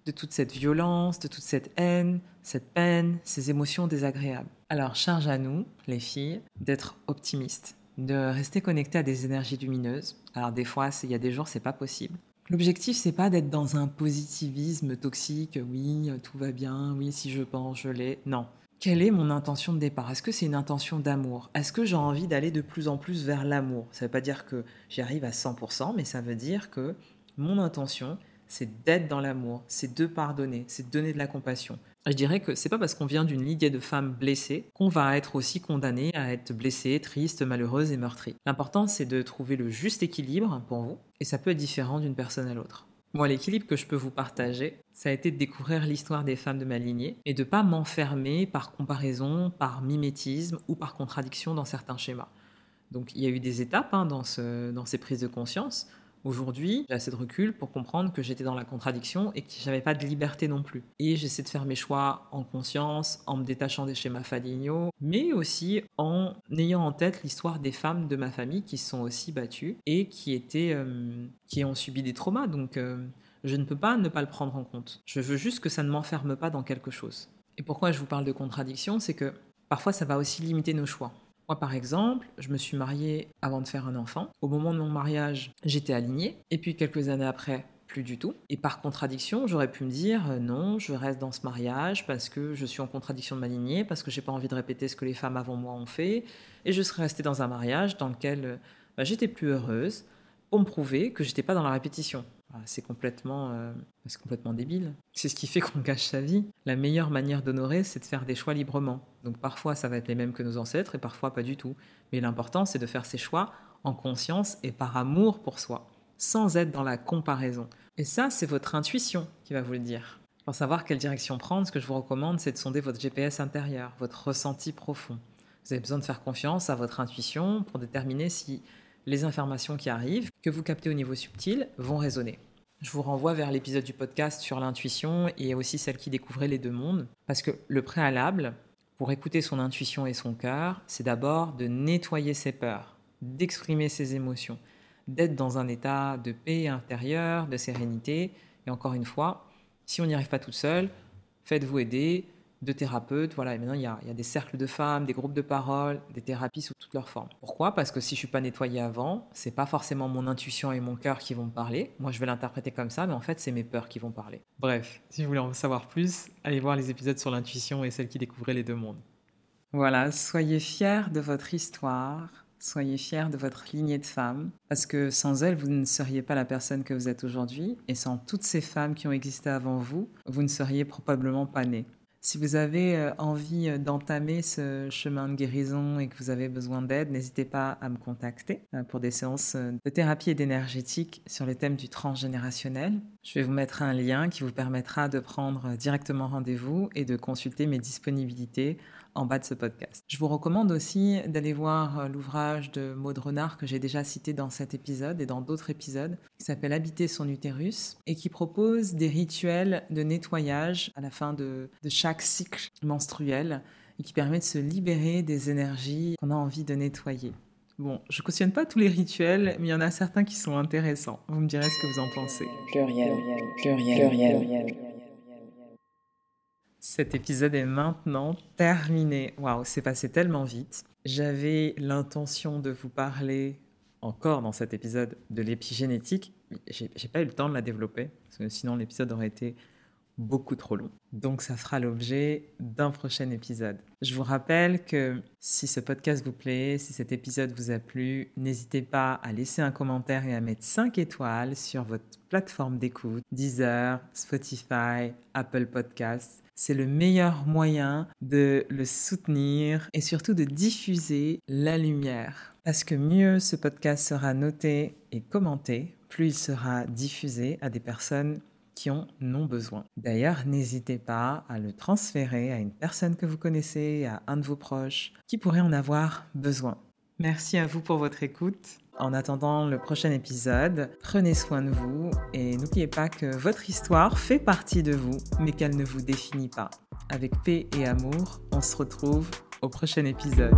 de toute cette violence, de toute cette haine, cette peine, ces émotions désagréables. Alors charge à nous, les filles, d'être optimistes, de rester connectées à des énergies lumineuses. Alors des fois, il y a des jours, c'est pas possible. L'objectif, c'est pas d'être dans un positivisme toxique, oui, tout va bien, oui, si je pense, je l'ai. Non. Quelle est mon intention de départ? Est-ce que c'est une intention d'amour? Est-ce que j'ai envie d'aller de plus en plus vers l'amour? Ça ne veut pas dire que j'y arrive à 100%, mais ça veut dire que mon intention, c'est d'être dans l'amour, c'est de pardonner, c'est de donner de la compassion. Je dirais que c'est pas parce qu'on vient d'une lignée de femmes blessées qu'on va être aussi condamné à être blessé, triste, malheureuse et meurtrie. L'important c'est de trouver le juste équilibre pour vous et ça peut être différent d'une personne à l'autre. Moi, l'équilibre que je peux vous partager, ça a été de découvrir l'histoire des femmes de ma lignée et de pas m'enfermer par comparaison, par mimétisme ou par contradiction dans certains schémas. Donc il y a eu des étapes hein, dans ces prises de conscience. Aujourd'hui, j'ai assez de recul pour comprendre que j'étais dans la contradiction et que j'avais pas de liberté non plus. Et j'essaie de faire mes choix en conscience, en me détachant des schémas familiaux, mais aussi en ayant en tête l'histoire des femmes de ma famille qui se sont aussi battues et qui étaient, euh, qui ont subi des traumas. Donc, euh, je ne peux pas ne pas le prendre en compte. Je veux juste que ça ne m'enferme pas dans quelque chose. Et pourquoi je vous parle de contradiction, c'est que parfois ça va aussi limiter nos choix. Moi, par exemple, je me suis mariée avant de faire un enfant. Au moment de mon mariage, j'étais alignée. Et puis, quelques années après, plus du tout. Et par contradiction, j'aurais pu me dire euh, non, je reste dans ce mariage parce que je suis en contradiction de ma lignée, parce que j'ai pas envie de répéter ce que les femmes avant moi ont fait, et je serais restée dans un mariage dans lequel euh, bah, j'étais plus heureuse pour me prouver que j'étais pas dans la répétition. Ah, c'est complètement, euh, complètement débile. C'est ce qui fait qu'on gâche sa vie. La meilleure manière d'honorer, c'est de faire des choix librement. Donc parfois, ça va être les mêmes que nos ancêtres et parfois pas du tout. Mais l'important, c'est de faire ses choix en conscience et par amour pour soi, sans être dans la comparaison. Et ça, c'est votre intuition qui va vous le dire. Pour savoir quelle direction prendre, ce que je vous recommande, c'est de sonder votre GPS intérieur, votre ressenti profond. Vous avez besoin de faire confiance à votre intuition pour déterminer si les informations qui arrivent, que vous captez au niveau subtil, vont résonner. Je vous renvoie vers l'épisode du podcast sur l'intuition et aussi celle qui découvrait les deux mondes, parce que le préalable pour écouter son intuition et son cœur, c'est d'abord de nettoyer ses peurs, d'exprimer ses émotions, d'être dans un état de paix intérieure, de sérénité. Et encore une fois, si on n'y arrive pas toute seule, faites-vous aider, de thérapeutes. Voilà, et maintenant, il y, a, des cercles de femmes, des groupes de parole, des thérapies sous toutes leurs formes. Pourquoi? Parce que si je suis pas nettoyée avant, c'est pas forcément mon intuition et mon cœur qui vont me parler. Moi, je vais l'interpréter comme ça, mais en fait, c'est mes peurs qui vont parler. Bref, si vous voulez en savoir plus, allez voir les épisodes sur l'intuition et celle qui découvrait les deux mondes. Voilà, soyez fiers de votre histoire. Soyez fiers de votre lignée de femmes, parce que sans elles, vous ne seriez pas la personne que vous êtes aujourd'hui, et sans toutes ces femmes qui ont existé avant vous, vous ne seriez probablement pas nés. Si vous avez euh, envie euh, d'entamer ce chemin de guérison et que vous avez besoin d'aide, n'hésitez pas à me contacter euh, pour des séances de thérapie et d'énergétique sur le thème du transgénérationnel. Je vais vous mettre un lien qui vous permettra de prendre directement rendez-vous et de consulter mes disponibilités en bas de ce podcast. Je vous recommande aussi d'aller voir euh, l'ouvrage de Maud Renard que j'ai déjà cité dans cet épisode et dans d'autres épisodes, qui s'appelle Habiter son utérus et qui propose des rituels de nettoyage à la fin de, chaque cycle menstruel et qui permet de se libérer des énergies qu'on a envie de nettoyer. Bon, je cautionne pas tous les rituels, mais il y en a certains qui sont intéressants. Vous me direz ce que vous en pensez. Pluriel, pluriel, pluriel. pluriel. Cet épisode est maintenant terminé. Waouh, c'est passé tellement vite. J'avais l'intention de vous parler encore dans cet épisode de l'épigénétique. J'ai pas eu le temps de la développer, parce que sinon l'épisode aurait été beaucoup trop long. Donc ça fera l'objet d'un prochain épisode. Je vous rappelle que si ce podcast vous plaît, si cet épisode vous a plu, n'hésitez pas à laisser un commentaire et à mettre 5 étoiles sur votre plateforme d'écoute, Deezer, Spotify, Apple Podcasts. C'est le meilleur moyen de le soutenir et surtout de diffuser la lumière. Parce que mieux ce podcast sera noté et commenté, plus il sera diffusé à des personnes qui en ont besoin. D'ailleurs, n'hésitez pas à le transférer à une personne que vous connaissez, à un de vos proches qui pourrait en avoir besoin. Merci à vous pour votre écoute. En attendant le prochain épisode, prenez soin de vous et n'oubliez pas que votre histoire fait partie de vous, mais qu'elle ne vous définit pas. Avec paix et amour, on se retrouve au prochain épisode.